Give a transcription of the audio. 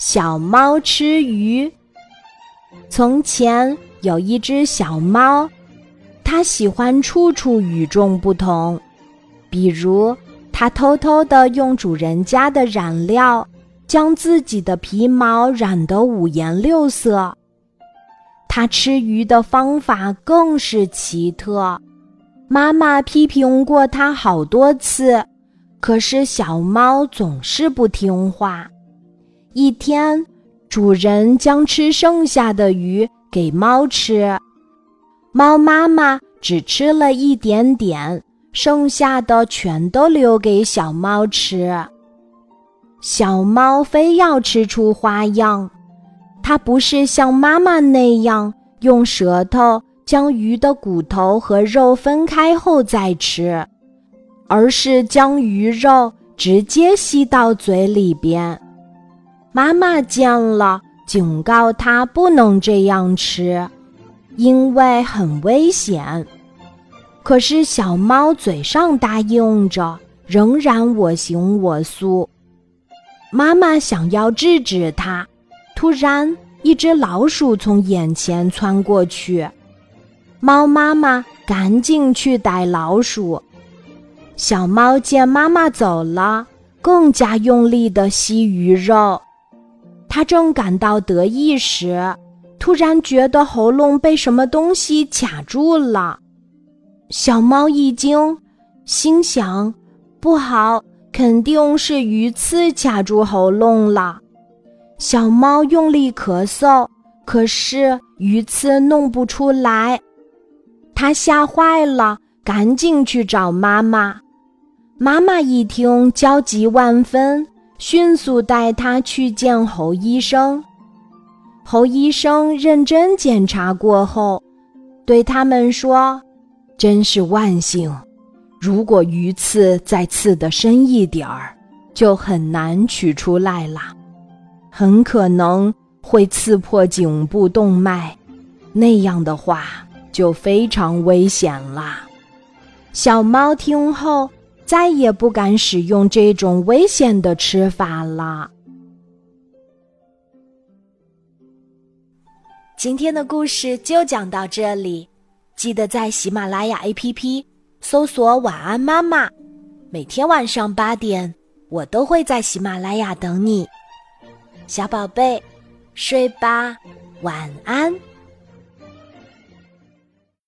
小猫吃鱼。从前有一只小猫，它喜欢处处与众不同。比如，它偷偷的用主人家的染料，将自己的皮毛染得五颜六色。它吃鱼的方法更是奇特。妈妈批评过它好多次，可是小猫总是不听话。一天，主人将吃剩下的鱼给猫吃，猫妈妈只吃了一点点，剩下的全都留给小猫吃。小猫非要吃出花样，它不是像妈妈那样用舌头将鱼的骨头和肉分开后再吃，而是将鱼肉直接吸到嘴里边。妈妈见了，警告他不能这样吃，因为很危险。可是小猫嘴上答应着，仍然我行我素。妈妈想要制止它，突然一只老鼠从眼前窜过去，猫妈妈赶紧去逮老鼠。小猫见妈妈走了，更加用力地吸鱼肉。他正感到得意时，突然觉得喉咙被什么东西卡住了。小猫一惊，心想：“不好，肯定是鱼刺卡住喉咙了。”小猫用力咳嗽，可是鱼刺弄不出来。它吓坏了，赶紧去找妈妈。妈妈一听，焦急万分。迅速带他去见侯医生。侯医生认真检查过后，对他们说：“真是万幸，如果鱼刺再刺得深一点儿，就很难取出来了，很可能会刺破颈部动脉，那样的话就非常危险了。”小猫听后。再也不敢使用这种危险的吃法了。今天的故事就讲到这里，记得在喜马拉雅 APP 搜索“晚安妈妈”，每天晚上八点，我都会在喜马拉雅等你，小宝贝，睡吧，晚安。